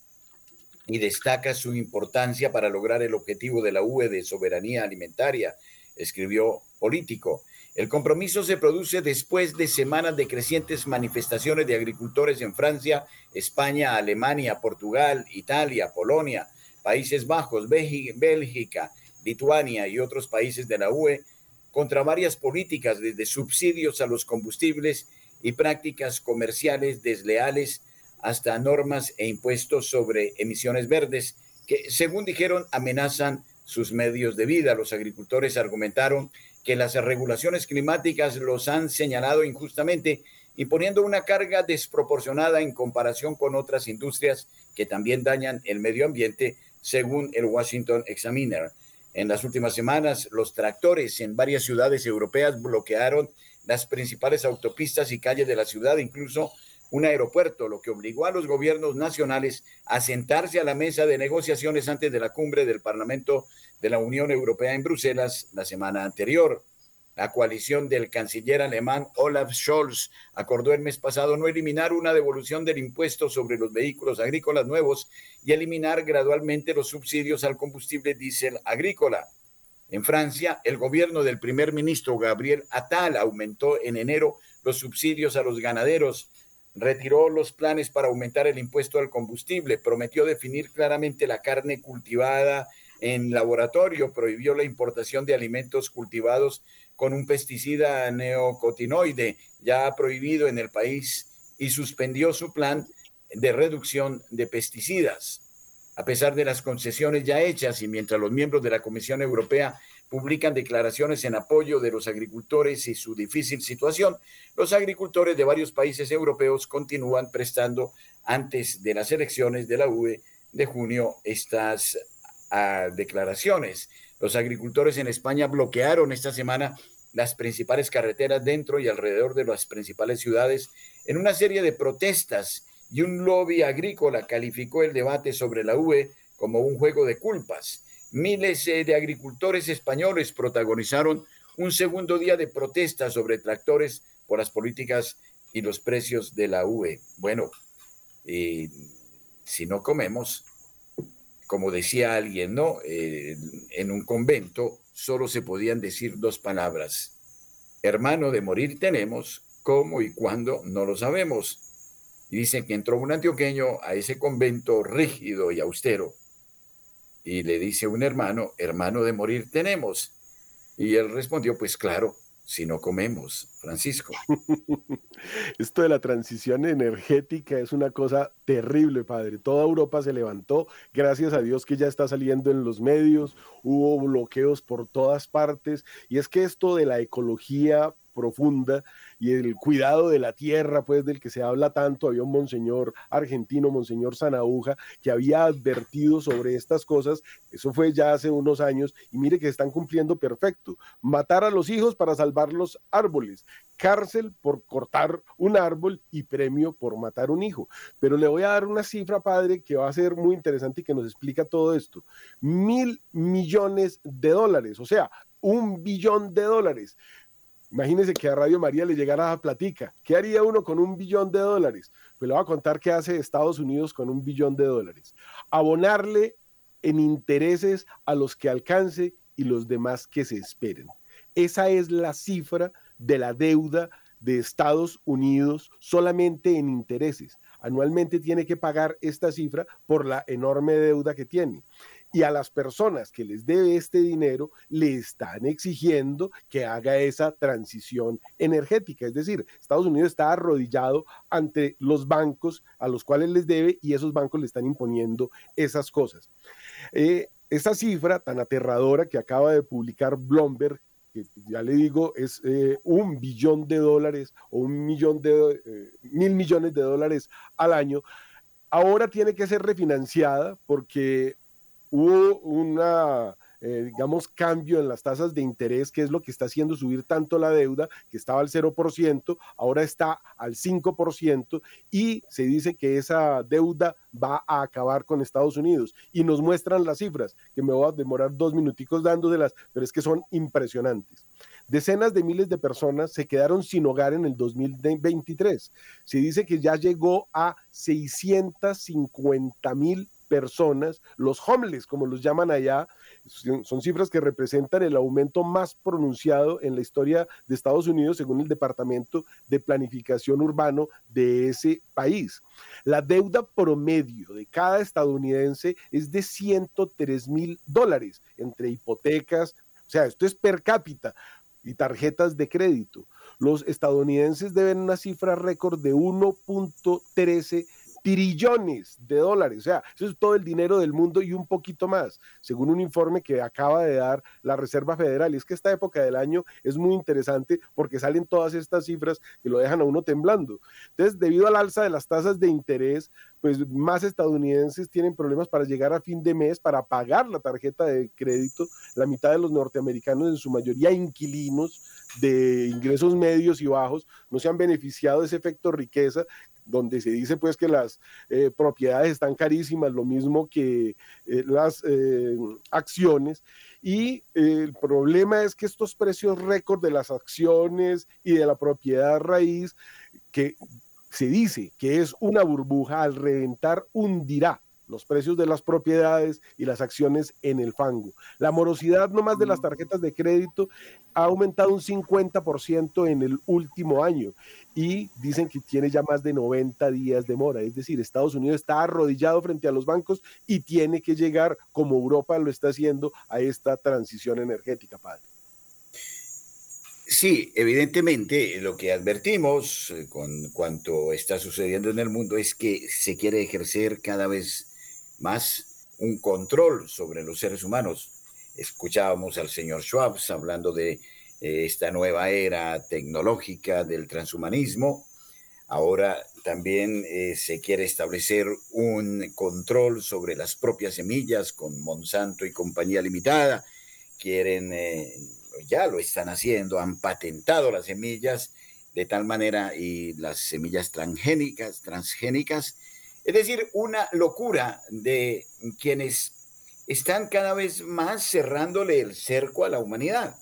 Speaker 1: y destaca su importancia para lograr el objetivo de la UE de soberanía alimentaria, escribió Político. El compromiso se produce después de semanas de crecientes manifestaciones de agricultores en Francia, España, Alemania, Portugal, Italia, Polonia, Países Bajos, Bélgica, Lituania y otros países de la UE contra varias políticas desde subsidios a los combustibles y prácticas comerciales desleales hasta normas e impuestos sobre emisiones verdes que, según dijeron, amenazan sus medios de vida. Los agricultores argumentaron que las regulaciones climáticas los han señalado injustamente, imponiendo una carga desproporcionada en comparación con otras industrias que también dañan el medio ambiente, según el Washington Examiner. En las últimas semanas, los tractores en varias ciudades europeas bloquearon las principales autopistas y calles de la ciudad, incluso un aeropuerto, lo que obligó a los gobiernos nacionales a sentarse a la mesa de negociaciones antes de la cumbre del Parlamento de la Unión Europea en Bruselas la semana anterior. La coalición del canciller alemán Olaf Scholz acordó el mes pasado no eliminar una devolución del impuesto sobre los vehículos agrícolas nuevos y eliminar gradualmente los subsidios al combustible diésel agrícola. En Francia, el gobierno del primer ministro Gabriel Attal aumentó en enero los subsidios a los ganaderos retiró los planes para aumentar el impuesto al combustible, prometió definir claramente la carne cultivada en laboratorio, prohibió la importación de alimentos cultivados con un pesticida neocotinoide ya prohibido en el país y suspendió su plan de reducción de pesticidas. A pesar de las concesiones ya hechas y mientras los miembros de la Comisión Europea publican declaraciones en apoyo de los agricultores y su difícil situación, los agricultores de varios países europeos continúan prestando antes de las elecciones de la UE de junio estas ah, declaraciones. Los agricultores en España bloquearon esta semana las principales carreteras dentro y alrededor de las principales ciudades en una serie de protestas y un lobby agrícola calificó el debate sobre la UE como un juego de culpas miles eh, de agricultores españoles protagonizaron un segundo día de protesta sobre tractores por las políticas y los precios de la UE. Bueno, eh, si no comemos, como decía alguien, ¿no? Eh, en un convento solo se podían decir dos palabras. Hermano de morir tenemos, cómo y cuándo no lo sabemos. Y dicen que entró un antioqueño a ese convento rígido y austero y le dice un hermano, hermano de morir tenemos. Y él respondió, pues claro, si no comemos, Francisco. [laughs]
Speaker 8: Esto de la transición energética es una cosa terrible, padre. Toda Europa se levantó, gracias a Dios que ya está saliendo en los medios, hubo bloqueos por todas partes. Y es que esto de la ecología profunda y el cuidado de la tierra, pues del que se habla tanto. Había un monseñor argentino, monseñor Zanauja, que había advertido sobre estas cosas. Eso fue ya hace unos años y mire que están cumpliendo perfecto. Matar a los hijos para salvar los árboles, cárcel por cortar un árbol y premio por matar un hijo. Pero le voy a dar una cifra, padre, que va a ser muy interesante y que nos explica todo esto. Mil millones de dólares, o sea, un billón de dólares. Imagínense que a Radio María le llegara a platica. ¿Qué haría uno con un billón de dólares? Pues le voy a contar qué hace Estados Unidos con un billón de dólares. Abonarle en intereses a los que alcance y los demás que se esperen. Esa es la cifra de la deuda de Estados Unidos solamente en intereses. Anualmente tiene que pagar esta cifra por la enorme deuda que tiene y a las personas que les debe este dinero le están exigiendo que haga esa transición energética. Es decir, Estados Unidos está arrodillado ante los bancos a los cuales les debe y esos bancos le están imponiendo esas cosas. Eh, esa cifra tan aterradora que acaba de publicar Bloomberg que ya le digo, es eh, un billón de dólares o un millón de eh, mil millones de dólares al año, ahora tiene que ser refinanciada porque hubo una, eh, digamos, cambio en las tasas de interés, que es lo que está haciendo subir tanto la deuda, que estaba al 0%, ahora está al 5%, y se dice que esa deuda va a acabar con Estados Unidos. Y nos muestran las cifras, que me voy a demorar dos minuticos dándoselas, pero es que son impresionantes. Decenas de miles de personas se quedaron sin hogar en el 2023. Se dice que ya llegó a 650 mil personas, los homeless, como los llaman allá, son cifras que representan el aumento más pronunciado en la historia de Estados Unidos, según el Departamento de Planificación Urbano de ese país. La deuda promedio de cada estadounidense es de 103 mil dólares entre hipotecas, o sea, esto es per cápita y tarjetas de crédito. Los estadounidenses deben una cifra récord de 1.13 trillones de dólares. O sea, eso es todo el dinero del mundo y un poquito más, según un informe que acaba de dar la Reserva Federal. Y es que esta época del año es muy interesante porque salen todas estas cifras que lo dejan a uno temblando. Entonces, debido al alza de las tasas de interés, pues más estadounidenses tienen problemas para llegar a fin de mes, para pagar la tarjeta de crédito. La mitad de los norteamericanos, en su mayoría inquilinos de ingresos medios y bajos, no se han beneficiado de ese efecto riqueza donde se dice pues que las eh, propiedades están carísimas, lo mismo que eh, las eh, acciones. Y el problema es que estos precios récord de las acciones y de la propiedad raíz, que se dice que es una burbuja, al reventar hundirá los precios de las propiedades y las acciones en el fango. La morosidad no más de las tarjetas de crédito ha aumentado un 50% en el último año y dicen que tiene ya más de 90 días de mora. Es decir, Estados Unidos está arrodillado frente a los bancos y tiene que llegar, como Europa lo está haciendo, a esta transición energética, padre.
Speaker 1: Sí, evidentemente lo que advertimos eh, con cuanto está sucediendo en el mundo es que se quiere ejercer cada vez más un control sobre los seres humanos. Escuchábamos al señor Schwab hablando de eh, esta nueva era tecnológica del transhumanismo. Ahora también eh, se quiere establecer un control sobre las propias semillas con Monsanto y compañía limitada. Quieren, eh, ya lo están haciendo, han patentado las semillas de tal manera y las semillas transgénicas, transgénicas es decir, una locura de quienes están cada vez más cerrándole el cerco a la humanidad.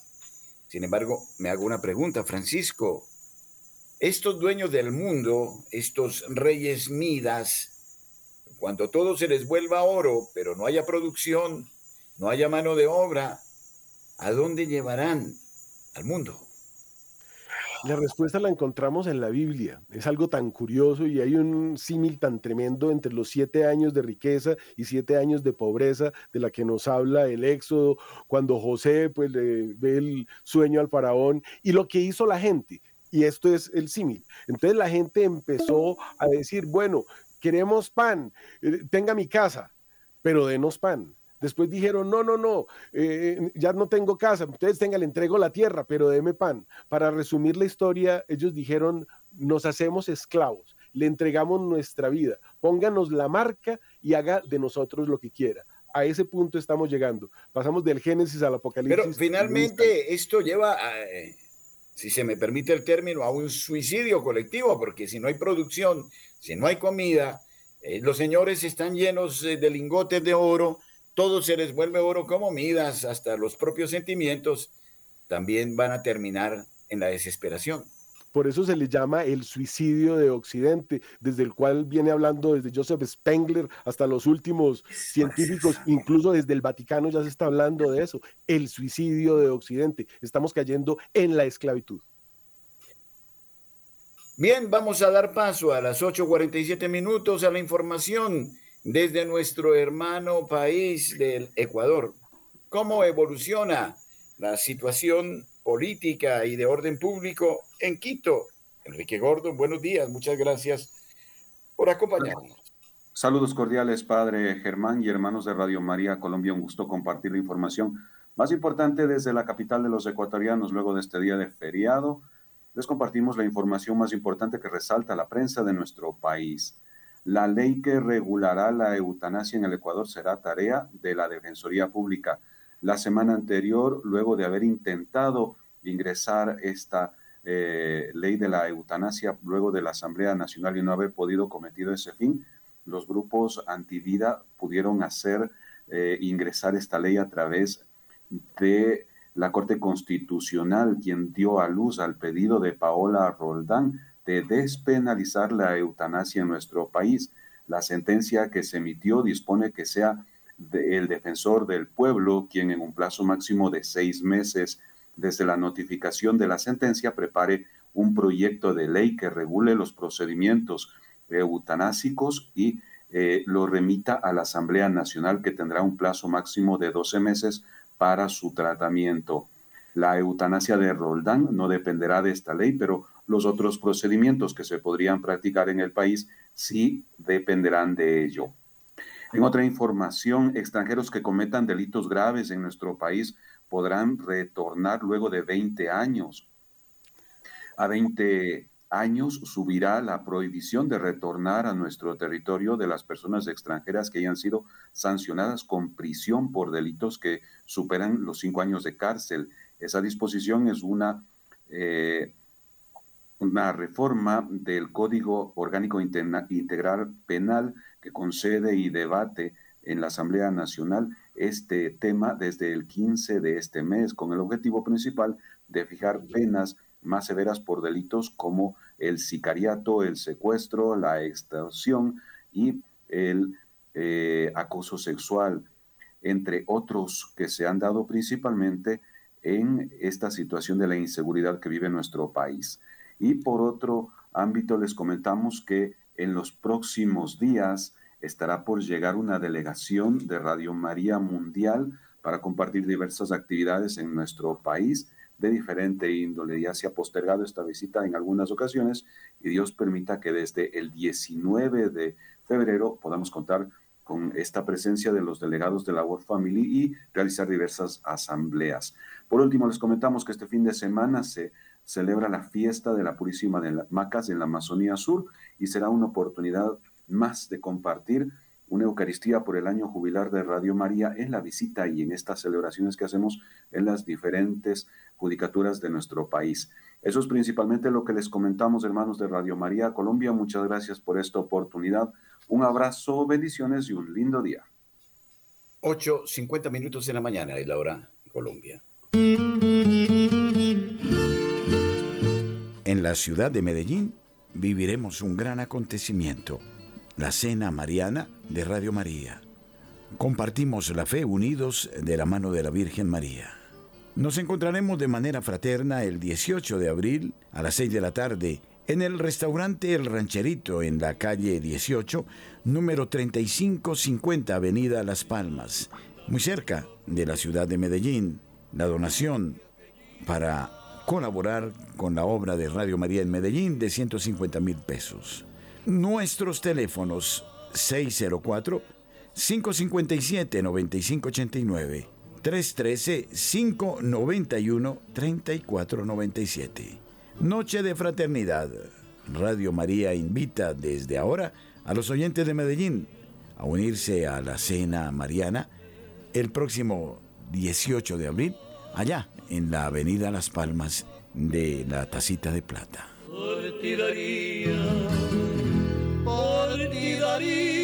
Speaker 1: Sin embargo, me hago una pregunta, Francisco. Estos dueños del mundo, estos reyes midas, cuando todo se les vuelva oro, pero no haya producción, no haya mano de obra, ¿a dónde llevarán al mundo?
Speaker 8: La respuesta la encontramos en la Biblia. Es algo tan curioso y hay un símil tan tremendo entre los siete años de riqueza y siete años de pobreza de la que nos habla el Éxodo, cuando José pues le ve el sueño al faraón y lo que hizo la gente. Y esto es el símil. Entonces la gente empezó a decir, bueno, queremos pan, eh, tenga mi casa, pero denos pan Después dijeron, no, no, no, eh, ya no tengo casa, ustedes tengan, le entrego la tierra, pero deme pan. Para resumir la historia, ellos dijeron, nos hacemos esclavos, le entregamos nuestra vida, pónganos la marca y haga de nosotros lo que quiera. A ese punto estamos llegando. Pasamos del Génesis al Apocalipsis.
Speaker 1: Pero finalmente esto lleva, a, eh, si se me permite el término, a un suicidio colectivo, porque si no hay producción, si no hay comida, eh, los señores están llenos eh, de lingotes de oro, todo se les vuelve oro como midas, hasta los propios sentimientos también van a terminar en la desesperación.
Speaker 8: Por eso se le llama el suicidio de Occidente, desde el cual viene hablando desde Joseph Spengler hasta los últimos científicos, incluso desde el Vaticano ya se está hablando de eso, el suicidio de Occidente. Estamos cayendo en la esclavitud.
Speaker 1: Bien, vamos a dar paso a las 8.47 minutos a la información desde nuestro hermano país del Ecuador. ¿Cómo evoluciona la situación política y de orden público en Quito? Enrique Gordo, buenos días, muchas gracias por acompañarnos.
Speaker 12: Saludos cordiales, Padre Germán y hermanos de Radio María Colombia. Un gusto compartir la información más importante desde la capital de los ecuatorianos luego de este día de feriado les compartimos la información más importante que resalta la prensa de nuestro país. La ley que regulará la eutanasia en el Ecuador será tarea de la Defensoría Pública. La semana anterior, luego de haber intentado ingresar esta eh, ley de la eutanasia luego de la Asamblea Nacional y no haber podido cometido ese fin, los grupos antivida pudieron hacer eh, ingresar esta ley a través de la Corte Constitucional, quien dio a luz al pedido de Paola Roldán de despenalizar la eutanasia en nuestro país. La sentencia que se emitió dispone que sea el defensor del pueblo quien en un plazo máximo de seis meses desde la notificación de la sentencia prepare un proyecto de ley que regule los procedimientos eutanásicos y eh, lo remita a la Asamblea Nacional que tendrá un plazo máximo de 12 meses para su tratamiento. La eutanasia de Roldán no dependerá de esta ley, pero los otros procedimientos que se podrían practicar en el país sí dependerán de ello. En otra información, extranjeros que cometan delitos graves en nuestro país podrán retornar luego de 20 años. A 20 años subirá la prohibición de retornar a nuestro territorio de las personas extranjeras que hayan sido sancionadas con prisión por delitos que superan los cinco años de cárcel. Esa disposición es una, eh, una reforma del Código Orgánico Integral Penal que concede y debate en la Asamblea Nacional este tema desde el 15 de este mes, con el objetivo principal de fijar penas más severas por delitos como el sicariato, el secuestro, la extorsión y el eh, acoso sexual, entre otros que se han dado principalmente en esta situación de la inseguridad que vive nuestro país. Y por otro ámbito les comentamos que en los próximos días estará por llegar una delegación de Radio María Mundial para compartir diversas actividades en nuestro país de diferente índole. Ya se ha postergado esta visita en algunas ocasiones y Dios permita que desde el 19 de febrero podamos contar con esta presencia de los delegados de la World Family y realizar diversas asambleas. Por último, les comentamos que este fin de semana se celebra la fiesta de la Purísima de las Macas en la Amazonía Sur y será una oportunidad más de compartir una Eucaristía por el año jubilar de Radio María en la visita y en estas celebraciones que hacemos en las diferentes judicaturas de nuestro país. Eso es principalmente lo que les comentamos, hermanos de Radio María Colombia. Muchas gracias por esta oportunidad. Un abrazo, bendiciones y un lindo día.
Speaker 1: 8, 50 minutos de la mañana es la hora Colombia.
Speaker 10: En la ciudad de Medellín viviremos un gran acontecimiento la Cena Mariana de Radio María. Compartimos la fe unidos de la mano de la Virgen María. Nos encontraremos de manera fraterna el 18 de abril a las 6 de la tarde en el restaurante El Rancherito en la calle 18, número 3550 Avenida Las Palmas, muy cerca de la ciudad de Medellín. La donación para colaborar con la obra de Radio María en Medellín de 150 mil pesos. Nuestros teléfonos 604 557-9589. 313-591-3497. Noche de Fraternidad. Radio María invita desde ahora a los oyentes de Medellín a unirse a la cena mariana el próximo 18 de abril, allá en la Avenida Las Palmas de la Tacita de Plata.
Speaker 13: Por ti daría, por ti daría.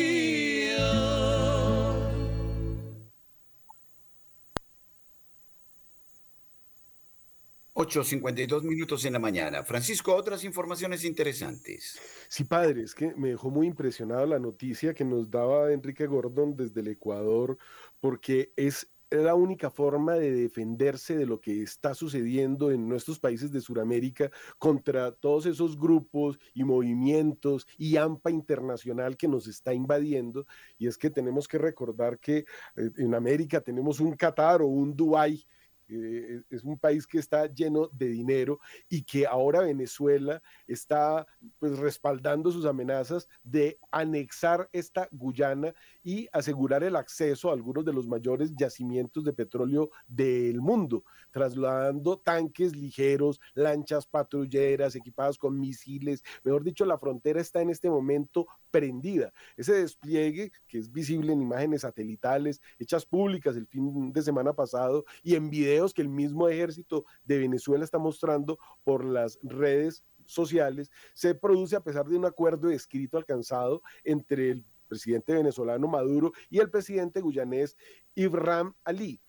Speaker 1: 8.52 minutos en la mañana. Francisco, otras informaciones interesantes.
Speaker 8: Sí, padre, es que me dejó muy impresionada la noticia que nos daba Enrique Gordon desde el Ecuador, porque es la única forma de defenderse de lo que está sucediendo en nuestros países de Sudamérica contra todos esos grupos y movimientos y AMPA internacional que nos está invadiendo. Y es que tenemos que recordar que eh, en América tenemos un Qatar o un Dubái eh, es un país que está lleno de dinero y que ahora Venezuela está pues respaldando sus amenazas de anexar esta Guyana y asegurar el acceso a algunos de los mayores yacimientos de petróleo del mundo, trasladando tanques ligeros, lanchas patrulleras equipadas con misiles, mejor dicho, la frontera está en este momento prendida. Ese despliegue que es visible en imágenes satelitales hechas públicas el fin de semana pasado y en video que el mismo ejército de Venezuela está mostrando por las redes sociales, se produce a pesar de un acuerdo escrito alcanzado entre el presidente venezolano Maduro y el presidente guyanés Ibrahim Ali.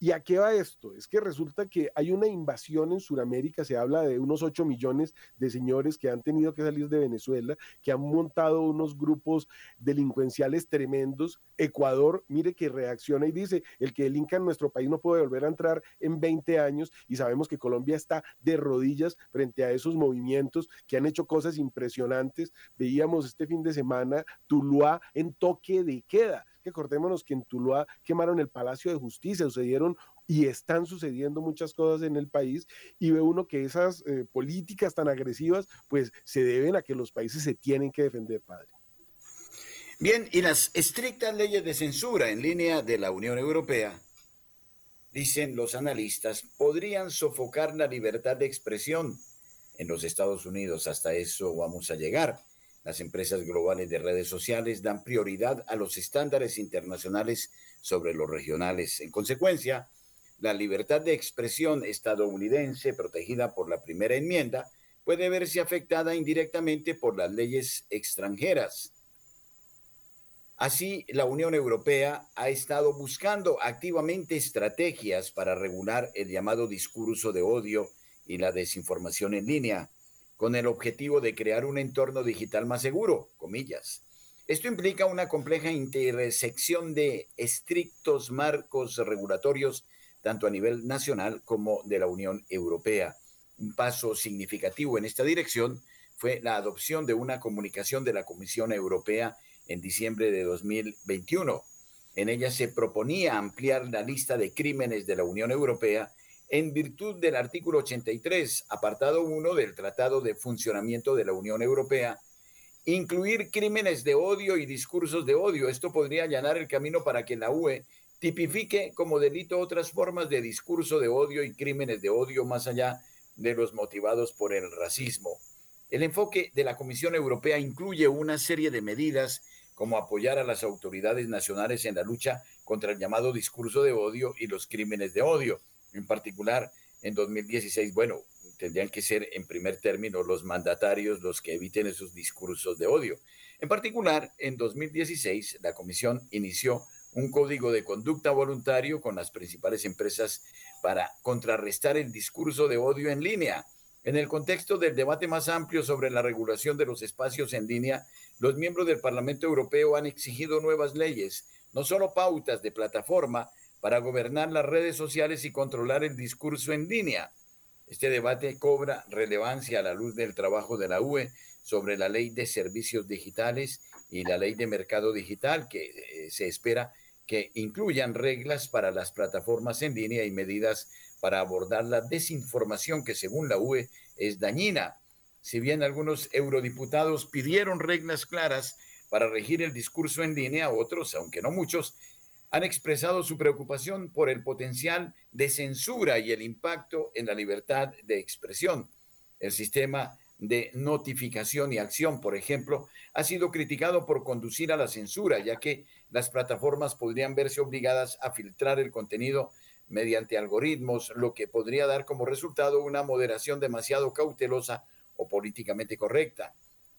Speaker 8: ¿Y a qué va esto? Es que resulta que hay una invasión en Sudamérica, se habla de unos 8 millones de señores que han tenido que salir de Venezuela, que han montado unos grupos delincuenciales tremendos. Ecuador, mire que reacciona y dice, el que delinca en nuestro país no puede volver a entrar en 20 años y sabemos que Colombia está de rodillas frente a esos movimientos que han hecho cosas impresionantes. Veíamos este fin de semana Tuluá en toque de queda acordémonos que en Tuluá quemaron el Palacio de Justicia, sucedieron y están sucediendo muchas cosas en el país y ve uno que esas eh, políticas tan agresivas pues se deben a que los países se tienen que defender, padre.
Speaker 1: Bien, y las estrictas leyes de censura en línea de la Unión Europea, dicen los analistas, podrían sofocar la libertad de expresión en los Estados Unidos. Hasta eso vamos a llegar. Las empresas globales de redes sociales dan prioridad a los estándares internacionales sobre los regionales. En consecuencia, la libertad de expresión estadounidense, protegida por la primera enmienda, puede verse afectada indirectamente por las leyes extranjeras. Así, la Unión Europea ha estado buscando activamente estrategias para regular el llamado discurso de odio y la desinformación en línea con el objetivo de crear un entorno digital más seguro, comillas. Esto implica una compleja intersección de estrictos marcos regulatorios, tanto a nivel nacional como de la Unión Europea. Un paso significativo en esta dirección fue la adopción de una comunicación de la Comisión Europea en diciembre de 2021. En ella se proponía ampliar la lista de crímenes de la Unión Europea en virtud del artículo 83, apartado 1 del Tratado de Funcionamiento de la Unión Europea, incluir crímenes de odio y discursos de odio. Esto podría allanar el camino para que la UE tipifique como delito otras formas de discurso de odio y crímenes de odio más allá de los motivados por el racismo. El enfoque de la Comisión Europea incluye una serie de medidas como apoyar a las autoridades nacionales en la lucha contra el llamado discurso de odio y los crímenes de odio en particular en 2016, bueno, tendrían que ser en primer término los mandatarios los que eviten esos discursos de odio. En particular, en 2016, la Comisión inició un código de conducta voluntario con las principales empresas para contrarrestar el discurso de odio en línea. En el contexto del debate más amplio sobre la regulación de los espacios en línea, los miembros del Parlamento Europeo han exigido nuevas leyes, no solo pautas de plataforma, para gobernar las redes sociales y controlar el discurso en línea. Este debate cobra relevancia a la luz del trabajo de la UE sobre la ley de servicios digitales y la ley de mercado digital, que eh, se espera que incluyan reglas para las plataformas en línea y medidas para abordar la desinformación que según la UE es dañina. Si bien algunos eurodiputados pidieron reglas claras, para regir el discurso en línea, otros, aunque no muchos, han expresado su preocupación por el potencial de censura y el impacto en la libertad de expresión. El sistema de notificación y acción, por ejemplo, ha sido criticado por conducir a la censura, ya que las plataformas podrían verse obligadas a filtrar el contenido mediante algoritmos, lo que podría dar como resultado una moderación demasiado cautelosa o políticamente correcta.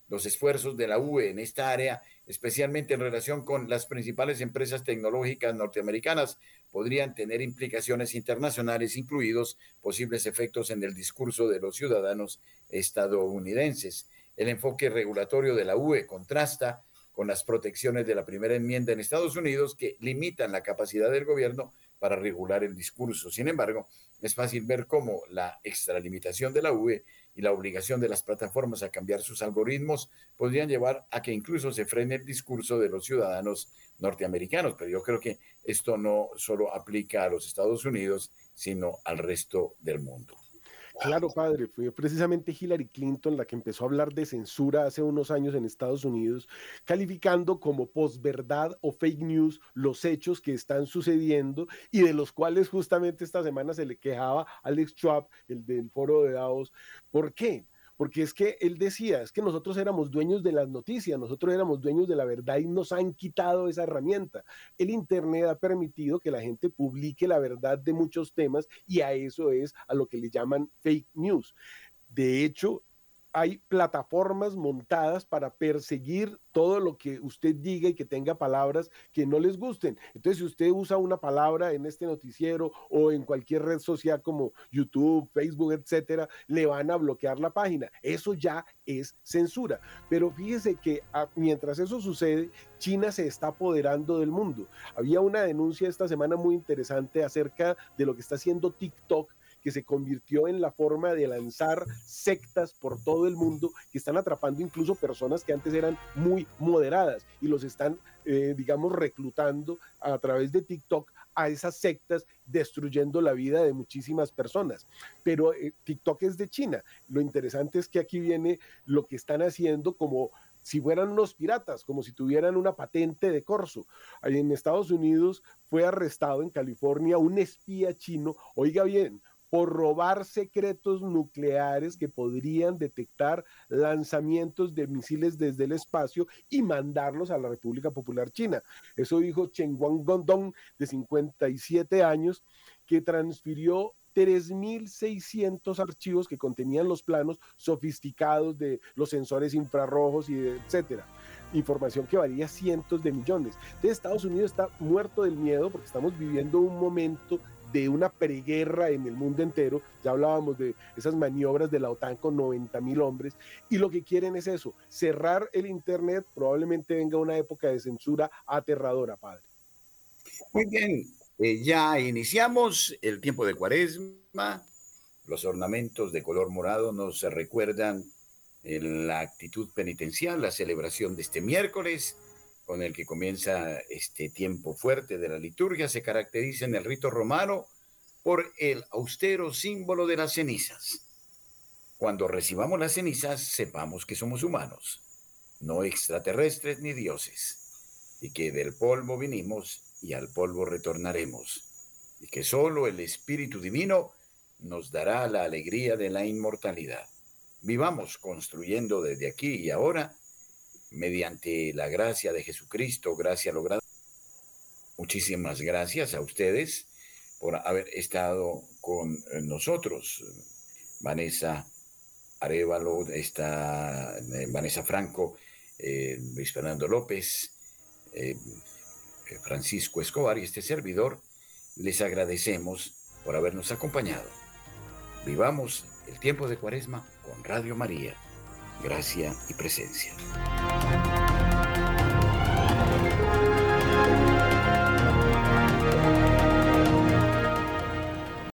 Speaker 1: Los esfuerzos de la UE en esta área, especialmente en relación con las principales empresas tecnológicas norteamericanas, podrían tener implicaciones internacionales, incluidos posibles efectos en el discurso de los ciudadanos estadounidenses. El enfoque regulatorio de la UE contrasta con las protecciones de la primera enmienda en Estados Unidos que limitan la capacidad del gobierno para regular el discurso. Sin embargo, es fácil ver cómo la extralimitación de la UE y la obligación de las plataformas a cambiar sus algoritmos podrían llevar a que incluso se frene el discurso de los ciudadanos norteamericanos. Pero yo creo que esto no solo aplica a los Estados Unidos, sino al resto del mundo.
Speaker 8: Claro, padre, fue precisamente Hillary Clinton la que empezó a hablar de censura hace unos años en Estados Unidos, calificando como posverdad o fake news los hechos que están sucediendo y de los cuales justamente esta semana se le quejaba Alex Schwab, el del foro de Davos. ¿Por qué? Porque es que él decía, es que nosotros éramos dueños de las noticias, nosotros éramos dueños de la verdad y nos han quitado esa herramienta. El Internet ha permitido que la gente publique la verdad de muchos temas y a eso es a lo que le llaman fake news. De hecho, hay plataformas montadas para perseguir todo lo que usted diga y que tenga palabras que no les gusten. Entonces, si usted usa una palabra en este noticiero o en cualquier red social como YouTube, Facebook, etcétera, le van a bloquear la página. Eso ya es censura. Pero fíjese que ah, mientras eso sucede, China se está apoderando del mundo. Había una denuncia esta semana muy interesante acerca de lo que está haciendo TikTok que se convirtió en la forma de lanzar sectas por todo el mundo que están atrapando incluso personas que antes eran muy moderadas y los están, eh, digamos, reclutando a través de TikTok a esas sectas, destruyendo la vida de muchísimas personas. Pero eh, TikTok es de China. Lo interesante es que aquí viene lo que están haciendo como si fueran unos piratas, como si tuvieran una patente de corso. En Estados Unidos fue arrestado en California un espía chino, oiga bien, por robar secretos nucleares que podrían detectar lanzamientos de misiles desde el espacio y mandarlos a la República Popular China. Eso dijo Chen Guangdong, de 57 años, que transfirió 3.600 archivos que contenían los planos sofisticados de los sensores infrarrojos y etcétera. Información que valía cientos de millones. Entonces Estados Unidos está muerto del miedo porque estamos viviendo un momento de una preguerra en el mundo entero. Ya hablábamos de esas maniobras de la OTAN con 90 mil hombres. Y lo que quieren es eso, cerrar el Internet. Probablemente venga una época de censura aterradora, padre.
Speaker 1: Muy bien, eh, ya iniciamos el tiempo de cuaresma. Los ornamentos de color morado nos recuerdan la actitud penitencial, la celebración de este miércoles con el que comienza este tiempo fuerte de la liturgia se caracteriza en el rito romano por el austero símbolo de las cenizas. Cuando recibamos las cenizas, sepamos que somos humanos, no extraterrestres ni dioses, y que del polvo vinimos y al polvo retornaremos, y que solo el Espíritu Divino nos dará la alegría de la inmortalidad. Vivamos construyendo desde aquí y ahora mediante la gracia de Jesucristo, gracia lograda. Muchísimas gracias a ustedes por haber estado con nosotros. Vanessa Arevalo, está eh, Vanessa Franco, eh, Luis Fernando López, eh, Francisco Escobar y este servidor, les agradecemos por habernos acompañado. Vivamos el tiempo de Cuaresma con Radio María, gracia y presencia.